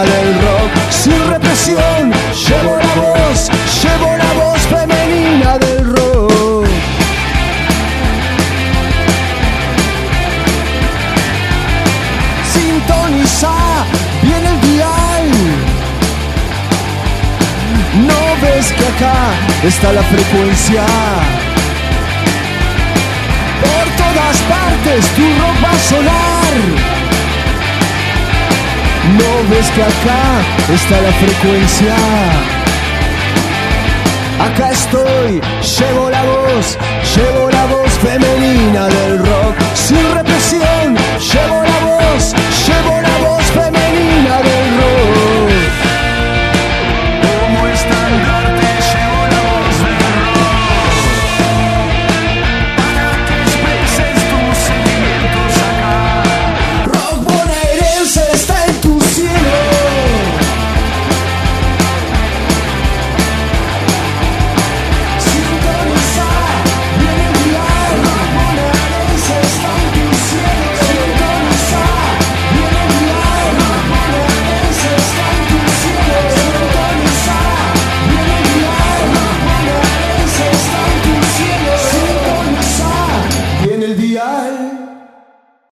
del rock. Sin represión, llevo la voz, llevo Que acá está la frecuencia. Por todas partes tu rock va a sonar. No ves que acá está la frecuencia. Acá estoy, llevo la voz, llevo la voz